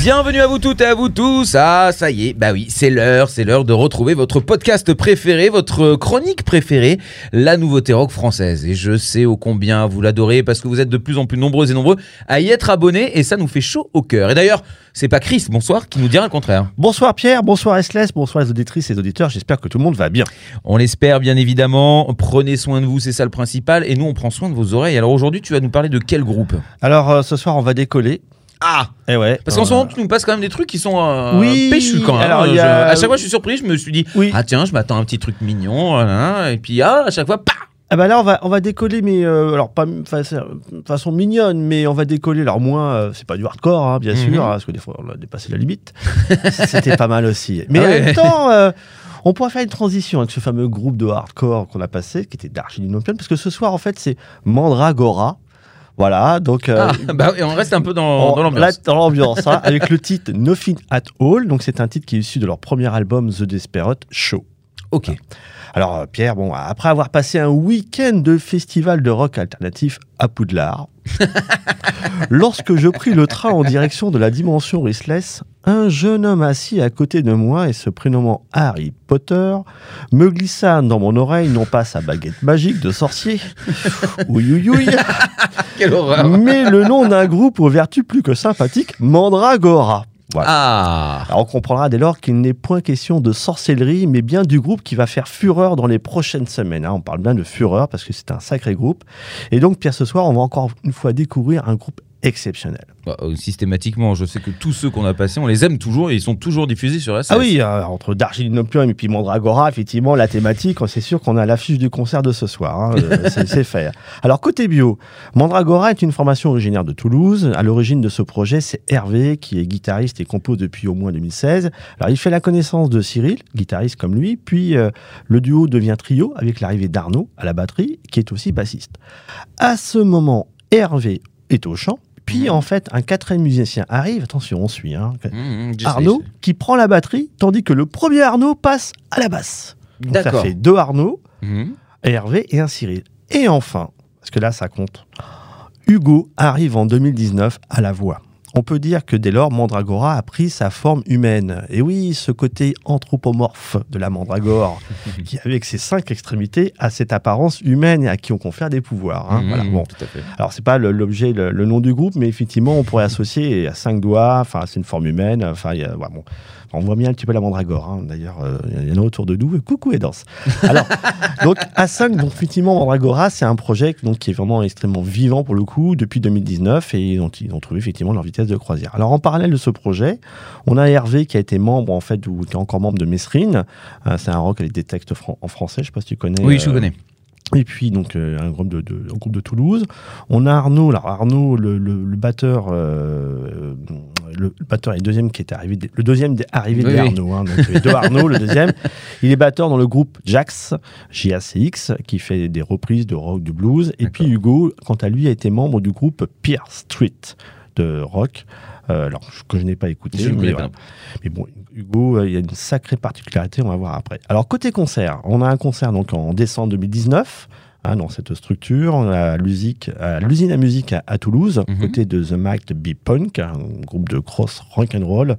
Bienvenue à vous toutes et à vous tous. Ah, ça y est, bah oui, c'est l'heure, c'est l'heure de retrouver votre podcast préféré, votre chronique préférée, la nouveauté rock française. Et je sais ô combien vous l'adorez parce que vous êtes de plus en plus nombreux et nombreux à y être abonnés et ça nous fait chaud au cœur. Et d'ailleurs, c'est pas Chris, bonsoir, qui nous dira le contraire. Bonsoir Pierre, bonsoir Esles, bonsoir les auditrices et les auditeurs, j'espère que tout le monde va bien. On l'espère bien évidemment. Prenez soin de vous, c'est ça le principal. Et nous, on prend soin de vos oreilles. Alors aujourd'hui, tu vas nous parler de quel groupe? Alors euh, ce soir on va décoller. Ah Eh ouais. Parce qu'en ce Euh, moment, tu nous passes quand même des trucs qui sont euh, Oui, péchus quand même. alors, Je- a- À chaque fois, je suis surpris. Je me suis dit, Oui. ah tiens, je m'attends à un petit truc mignon. voilà. Et puis, ah, à chaque fois, pah Ah bah là on va on va décoller mais euh, alors pas de façon mignonne mais on va décoller alors moins euh, c'est pas du hardcore hein, bien Mhm. sûr hein, parce que des fois on a dépassé la limite. C'était pas mal aussi. Mais Ah en ouais. même temps euh, on pourrait faire une transition avec ce fameux groupe de hardcore qu'on a passé qui était d'Archidinopion parce que ce soir en fait c'est Mandragora. Voilà, donc euh, Ah, bah oui, on reste un peu dans, l'ambiance. dans l'ambiance, hein, avec le titre Nothing at All. Donc, c'est un titre qui est issu de leur premier album The Desperate Show. Ok. Alors, euh, Pierre, bon, après avoir passé un week-end de festival de rock alternatif à Poudlard, lorsque je pris le train en direction de la dimension Rissless, un jeune homme assis à côté de moi et se prénommant Harry Potter me glissa dans mon oreille non pas sa baguette magique de sorcier, mais le nom d'un groupe aux vertus plus que sympathiques, Mandragora. Voilà. Ah Alors on comprendra dès lors qu'il n'est point question de sorcellerie, mais bien du groupe qui va faire fureur dans les prochaines semaines. hein. On parle bien de fureur parce que c'est un sacré groupe. Et donc Pierre, ce soir, on va encore une fois découvrir un groupe exceptionnel. Bah, euh, Systématiquement, je sais que tous ceux qu'on a passés, on les aime toujours et ils sont toujours diffusés sur SS. Ah oui, euh, entre Dargilinopium et puis Mandragora, effectivement, la thématique, c'est sûr qu'on a l'affiche du concert de ce soir. hein. Euh, c'est c'est fait. Alors, côté bio, Mandragora est une formation originaire de Toulouse. À l'origine de ce projet, c'est Hervé, qui est guitariste et compose depuis au moins 2016. Alors, il fait la connaissance de Cyril, guitariste comme lui, puis euh, le duo devient trio avec l'arrivée d'Arnaud à la batterie, qui est aussi bassiste. À ce moment, Hervé est au chant. Puis, en fait, un quatrième musicien arrive. Attention, on suit. Hein. Sais, Arnaud qui prend la batterie, tandis que le premier Arnaud passe à la basse. Donc ça fait deux Arnaud, un Hervé et un Cyril. Et enfin, parce que là ça compte, Hugo arrive en 2019 à la voix. On peut dire que dès lors, Mandragora a pris sa forme humaine. Et oui, ce côté anthropomorphe de la Mandragore, qui avec ses cinq extrémités a cette apparence humaine et à qui on confère des pouvoirs. hein. Mmh, Voilà, bon. Tout à fait. Alors, c'est pas l'objet, le, le nom du groupe, mais effectivement, on pourrait associer à cinq doigts. Enfin, c'est une forme humaine. Enfin, il y a- ouais, bon. On voit bien un petit peu la mandragore. hein. D'ailleurs, euh, il y en a autour de nous. Coucou et danse. Alors, donc à 5, donc effectivement, Mandragora, c'est un projet donc, qui est vraiment extrêmement vivant pour le coup depuis 2019 et dont ils ont trouvé effectivement leur vitesse de croisière. Alors, en parallèle de ce projet, on a Hervé qui a été membre en fait ou qui est encore membre de Mesrine. Euh, c'est un rock avec des textes fran- en français. Je sais pas si tu connais. Oui, je euh, connais. Et puis donc euh, un groupe de, de- un groupe de Toulouse. On a Arnaud, alors Arnaud, le, le- le batteur, euh, le, le batteur est le deuxième qui est arrivé, dès- le deuxième des- arrivé Oui, oui. Arnaud. hein. donc les deux Arnaud, le deuxième. Il est batteur dans le groupe Jax, JACX, qui fait des reprises de rock, du blues. Et puis Hugo, quant à lui, a été membre du groupe Pierre Street de rock. Euh, alors que je n'ai pas écouté. Je mais voilà. Mais bon, Hugo, euh, il y a une sacrée particularité, on va voir après. Alors, côté concert, on a un concert donc en décembre 2019. Hein, dans cette structure, on a à l'usine à musique à, à Toulouse, Mhm. côté de The Might Be Punk, un groupe de cross rock and roll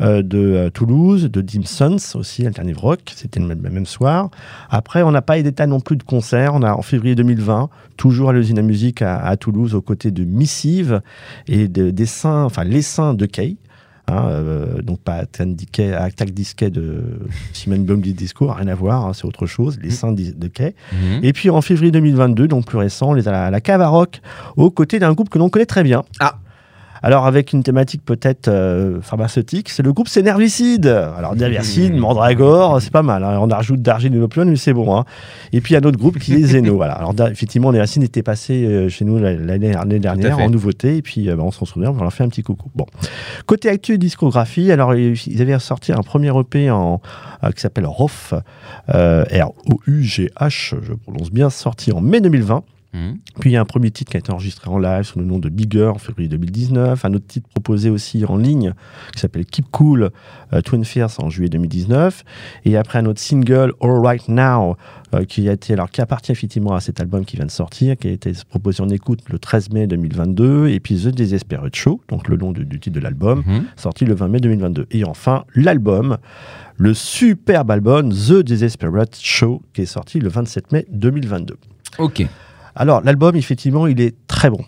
euh, de euh, Toulouse, de Dim Sons aussi, alternative rock. C'était le même, le même soir. Après, on n'a pas eu d'état non plus de concert. On a en février 2020, toujours à l'usine à musique à, à Toulouse, aux côtés de Missive et de, des saints, enfin les saints de Kay. Hein, euh, donc pas Attack Disquet, de Simon Bumbley Disco, rien à voir, hein, c'est autre chose, les saints d'I- de Quai. Mhm. Et puis en février 2022, donc plus récent, on est à la, à la Cave à Rock, aux côtés d'un groupe que l'on connaît très bien. Ah. Alors avec une thématique peut-être euh, pharmaceutique, c'est le groupe c'est Nervicide. Alors Nervicide, Mandragore, c'est pas mal. hein. On rajoute d'argile et d'opium, mais c'est bon. hein. Et puis un autre groupe qui est Zeno. voilà. Alors effectivement, Nervicide était passé euh, chez nous l'année dernière en nouveauté. Et puis euh, bah, on s'en souvient, on leur fait un petit coucou. Bon. Côté actu et discographie, alors ils avaient sorti un premier EP en, euh, qui s'appelle ROF, euh, R-O-U-G-H, je prononce bien, sorti en mai 2020. Mhm. Puis il y a un premier titre qui a été enregistré en live sous le nom de Bigger en février 2019. Un autre titre proposé aussi en ligne qui s'appelle Keep Cool, euh, Twin Fierce en juillet 2019. Et après un autre single, All Right Now, euh, qui a été alors qui appartient effectivement à cet album qui vient de sortir, qui a été proposé en écoute le 13 mai 2022. Et puis The Desperate Show, donc le nom du, du titre de l'album, Mhm. sorti le 20 mai 2022. Et enfin l'album, le superbe album The Desperate Show, qui est sorti le 27 mai 2022. Ok. Alors, l'album, effectivement, il est très bon.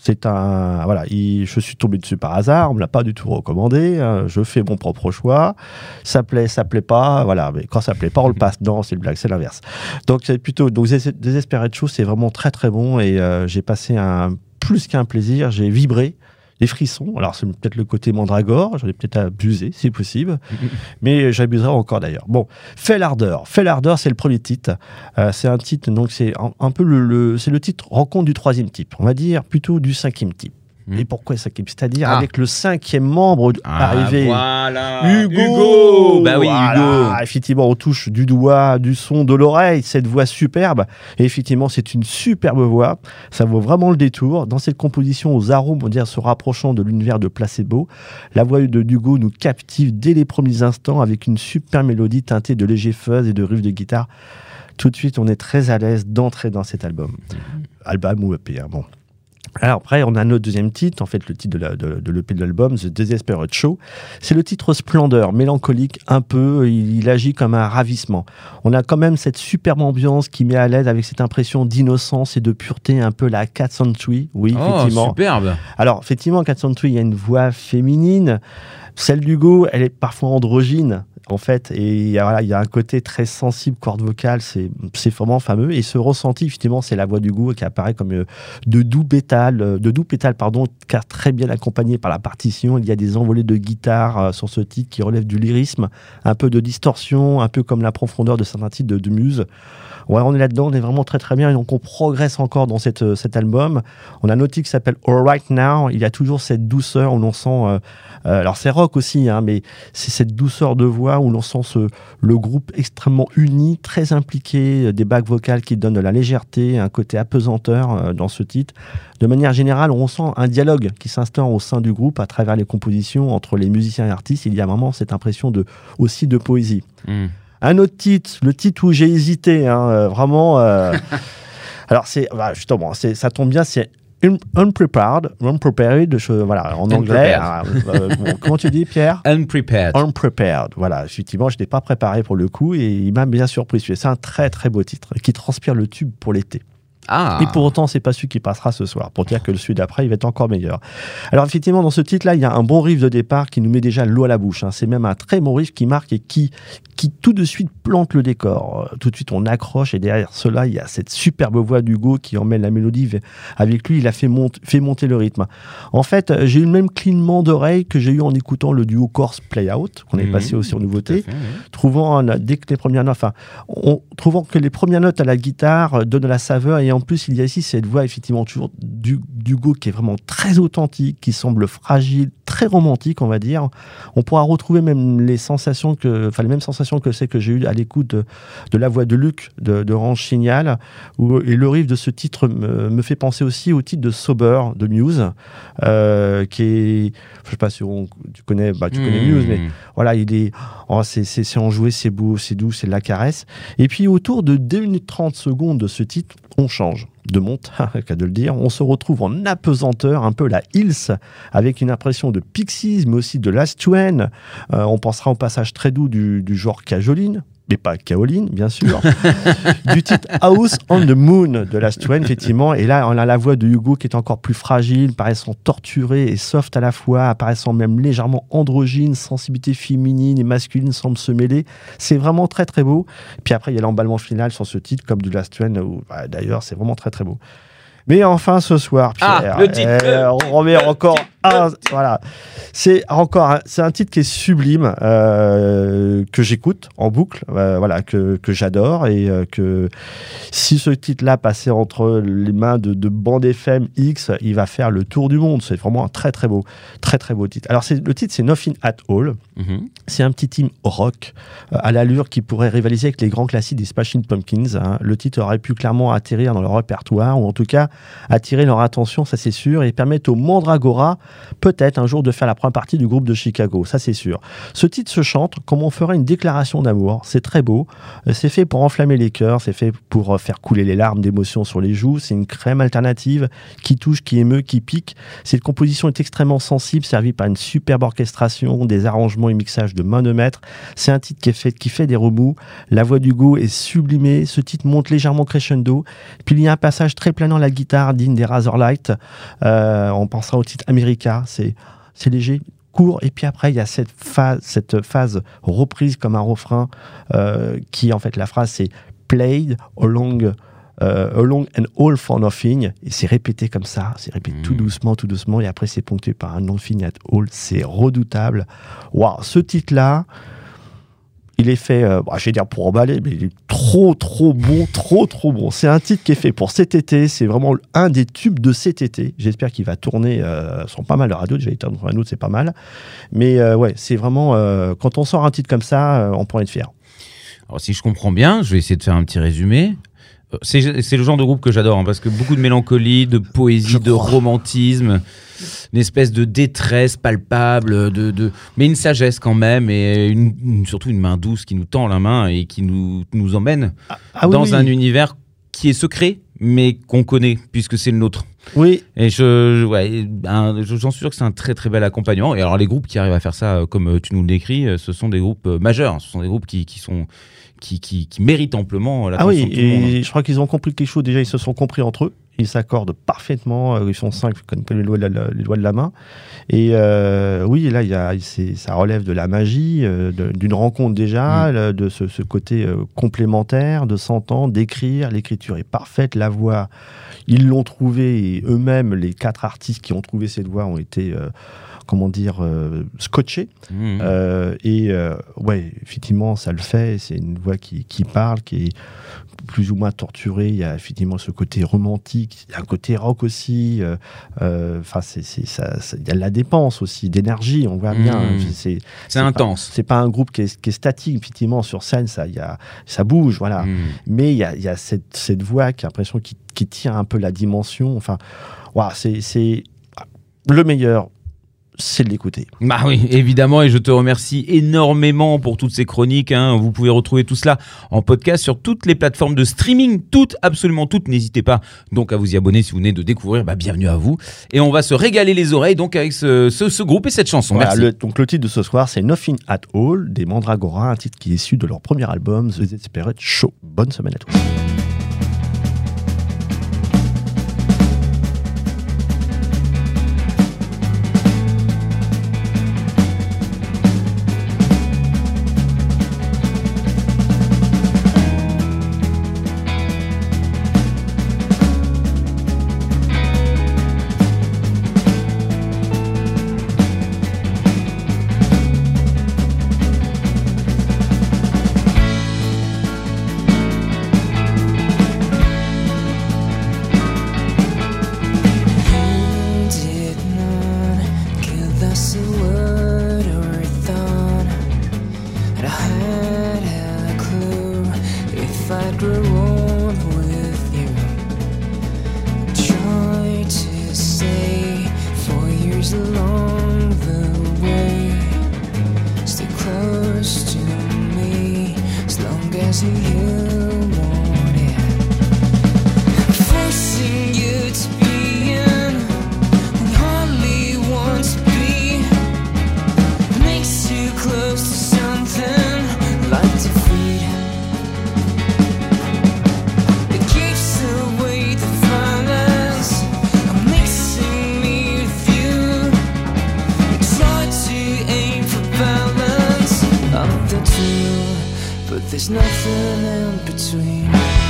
C'est un. Voilà, il- je suis tombé dessus par hasard, on me l'a pas du tout recommandé. hein, je fais mon propre choix. Ça plaît, ça plaît pas. Voilà, mais quand ça plaît pas, on le passe. Non, c'est le blague, c'est l'inverse. Donc, c'est plutôt. Donc, Desperate Show, c'est vraiment très très bon et euh, j'ai passé un plus qu'un plaisir. J'ai vibré. Des frissons. Alors, c'est peut-être le côté mandragore. J'en ai peut-être abusé, si possible. Mais j'abuserai encore d'ailleurs. Bon, Fell Ardeur. Fell Ardeur, c'est le premier titre. Euh, c'est un titre, donc c'est un, un peu le, le- c'est le titre rencontre du troisième type. On va dire plutôt du cinquième type. Et pourquoi cinquième C'est-à-dire Ah. avec le cinquième membre arrivé. voilà. Hugo Bah oui, Voilà, Hugo. Effectivement, on touche du doigt, du son, de l'oreille, cette voix superbe. Et effectivement, c'est une superbe voix. Ça vaut vraiment le détour. Dans cette composition aux arômes, on va dire, se rapprochant de l'univers de Placebo, la voix de Hugo nous captive dès les premiers instants avec une super mélodie teintée de léger fuzz et de riffs de guitare. Tout de suite, on est très à l'aise d'entrer dans cet album. Album ou EP, hein, bon. Alors après, on a notre deuxième titre, en fait le titre de, l'EP de l'album, The Desperate Show. C'est le titre splendeur, mélancolique un peu, il, il agit comme un ravissement. On a quand même cette superbe ambiance qui met à l'aise avec cette impression d'innocence et de pureté, un peu la Cat Century, oui, Oh, effectivement. superbe. Alors, effectivement, Cat Century, il y a une voix féminine. Celle d'Hugo, elle est parfois androgyne, en fait. Et il y a, voilà, il y a un côté très sensible, corde vocale, c'est c'est vraiment fameux. Et ce ressenti, effectivement, c'est la voix d'Hugo qui apparaît comme euh, de doux pétales, euh, de doux pétales, pardon, car très bien accompagné par la partition. Il y a des envolées de guitare euh, sur ce titre qui relèvent du lyrisme, un peu de distorsion, un peu comme la profondeur de certains titres de, de Muse. Ouais, on est là-dedans, on est vraiment très très bien et donc on progresse encore dans cet album. On a titre qui s'appelle All Right Now. Il y a toujours cette douceur où l'on sent. alors c'est rock aussi, hein, mais c'est cette douceur de voix où l'on sent ce, le groupe extrêmement uni, très impliqué, des bacs vocales qui donnent de la légèreté, un côté apesanteur euh, dans ce titre. De manière générale, on sent un dialogue qui s'instaure au sein du groupe à travers les compositions entre les musiciens et artistes. Il y a vraiment cette impression de, aussi de poésie. Mhm. Un autre titre, le titre où j'ai hésité, hein, euh, vraiment. euh, alors, c'est bah, justement, ça tombe bien, c'est un- Unprepared, Unprepared, je- voilà, en anglais. Ah, euh, bon, comment tu dis, Pierre Unprepared. Unprepared. Voilà, effectivement, je n'étais pas préparé pour le coup et il m'a bien surpris. C'est un très très beau titre qui transpire le tube pour l'été. Ah. Et pour autant, c'est pas celui qui passera ce soir, pour dire que le celui d'après, il va être encore meilleur. Alors effectivement, dans ce titre-là, il y a un bon riff de départ qui nous met déjà l'eau à la bouche. hein. C'est même un très bon riff qui marque et qui, qui tout de suite plante le décor. Euh, Tout de suite, on accroche et derrière cela, il y a cette superbe voix d'Hugo qui emmène la mélodie avec lui. Il a fait, monte- fait monter le rythme. En fait, euh, j'ai eu le même clignement d'oreille que j'ai eu en écoutant le duo Corse Play Out, qu'on est Mhm. passé aussi en nouveauté fait, oui. trouvant dès que les premières notes, enfin, on, trouvant que les premières notes à la guitare euh, donnent la saveur et en plus il y a ici cette voix effectivement toujours du d'Hugo qui est vraiment très authentique, qui semble fragile, très romantique on va dire. On pourra retrouver même les sensations que, enfin les mêmes sensations que c'est que j'ai eu à l'écoute de, de la voix de Luc de, de Range Signal où, et le riff de ce titre me, me fait penser aussi au titre de Sober de Muse euh, qui est, je sais pas si on- tu connais, bah tu connais Mhm. Muse mais voilà, il est, oh, c'est enjoué, c'est beau, c'est doux, c'est de la caresse. Et puis autour de 2 minutes 30 secondes de ce titre, on change de monte, qu'à de le dire. On se retrouve en apesanteur, un peu la Hills, avec une impression de Pixies, mais aussi de Last Twain. Euh, on pensera au passage très doux du, du genre Cajoline. Mais pas Kaolin, bien sûr, du titre House on the Moon de Last One, effectivement. Et là, on a la voix de Hugo qui est encore plus fragile, paraissant torturé et soft à la fois, apparaissant même légèrement androgyne, sensibilité féminine et masculine semble se mêler. C'est vraiment très très beau. Puis après, il y a l'emballement final sur ce titre, comme du Last One, où bah, d'ailleurs, c'est vraiment très très beau. Mais enfin, ce soir, Ah, Pierre, le titre, eh, on remet encore un, voilà. C'est encore, un- c'est un titre qui est sublime, euh, que j'écoute en boucle, euh, voilà, que, que j'adore et euh, que si ce titre-là passait entre les mains de, de Band FM X, il va faire le tour du monde. C'est vraiment un très très beau, très très beau titre. Alors c'est le titre, c'est Nothing at All. Mhm. C'est un petit team rock à l'allure qui pourrait rivaliser avec les grands classiques des Smashing Pumpkins. hein. Le titre aurait pu clairement atterrir dans leur répertoire, ou en tout cas attirer leur attention, ça c'est sûr, et permettre au Mandragora peut-être un jour de faire la première partie du groupe de Chicago, ça c'est sûr. Ce titre se chante comme on ferait une déclaration d'amour, c'est très beau, Euh, c'est fait pour enflammer les cœurs, c'est fait pour euh, faire couler les larmes d'émotion sur les joues, c'est une crème alternative qui touche, qui émeut, qui pique. Cette composition est extrêmement sensible, servie par une superbe orchestration, des arrangements et mixages de main de maître. C'est un titre qui, fait, des remous. La voix d'Hugo est sublimée. Ce titre monte légèrement crescendo. Puis il y a un passage très planant à la guitare digne des Razorlight. Euh, on pensera au titre America. C'est c'est léger, court. Et puis après, il y a cette phase, cette phase reprise comme un refrain euh, qui, en fait, la phrase, c'est played along. euh, along and all for nothing, et c'est répété comme ça, c'est répété tout doucement, tout doucement, et après c'est ponctué par un nothing at all, c'est redoutable. Waouh, ce titre-là, il est fait, euh, bah, je vais dire pour emballer, mais il est trop, trop bon, trop, trop bon. C'est un titre qui est fait pour cet été. C'est vraiment un des tubes de cet été. J'espère qu'il va tourner euh, pas mal de radios. Déjà, sur un autre, c'est pas mal. Mais euh, ouais, c'est vraiment, euh, quand on sort un titre comme ça, euh, on peut être fier. Alors, si je comprends bien, je vais essayer de faire un petit résumé. C'est le genre de groupe que j'adore, hein, parce que beaucoup de mélancolie, de poésie, Je de crois. romantisme, une espèce de détresse palpable, de, de, mais une sagesse quand même, et une, une- surtout une main douce qui nous tend la main et qui nous, nous emmène Ah oui, dans oui. un univers qui est secret, mais qu'on connaît, puisque c'est le nôtre. Oui, Et je, ouais, j'en suis sûr que c'est un très très bel accompagnement. Et alors les groupes qui arrivent à faire ça, euh, comme euh, tu nous le décris, euh, ce sont des groupes majeurs. Ce sont des groupes qui, qui sont qui, qui, qui méritent amplement Ah l'attention oui, de tout le monde. et je crois qu'ils ont compris quelque chose. Déjà, ils se sont compris entre eux. Ils s'accordent parfaitement. euh, Ils sont cinq, comme les doigts de la, les doigts de la main. Et euh, oui, là, il y a, ça relève de la magie, euh, d'une rencontre déjà, le- de ce, ce côté euh, complémentaire, de s'entendre, d'écrire. L'écriture est parfaite. La voix, ils l'ont trouvée. Et eux-mêmes, les quatre artistes qui ont trouvé cette voix ont été, comment dire, euh, scotchés. Mmh. Euh, et euh, ouais, effectivement, ça le fait. C'est une voix qui, qui parle, qui est plus ou moins torturée. Il y a effectivement ce côté romantique, il y a un côté rock aussi. Enfin, c'est ça, ça- il y a de la dépense aussi, d'énergie. On voit bien. Hein, c'est intense. C'est pas un groupe qui est, qui est statique, effectivement, sur scène. Ça, il y a, ça bouge, voilà. Mmh. Mais il y a, il y a cette, cette voix qui a l'impression qui, qui tient un peu la dimension. Enfin, c'est c'est le meilleur. C'est de l'écouter. Bah oui, évidemment, et je te remercie énormément pour toutes ces chroniques. hein. Vous pouvez retrouver tout cela en podcast sur toutes les plateformes de streaming, toutes, absolument toutes. N'hésitez pas donc à vous y abonner si vous venez de découvrir. Bah, bienvenue à vous. Et on va se régaler les oreilles donc avec ce, ce- ce groupe et cette chanson. Voilà, Merci. le- donc le titre de ce soir, c'est Nothing at All des Mandragora, un titre qui est issu de leur premier album, The Desperate Show. Bonne semaine à tous. but there's nothing in between.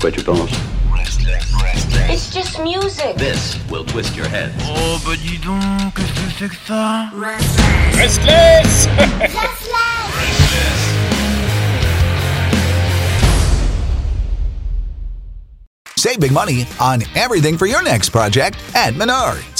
Quoi tu penses It's just music. This will twist your head. Oh bah dis donc, qu'est-ce que c'est que ça Restless Save big money on everything for your next project at Menards.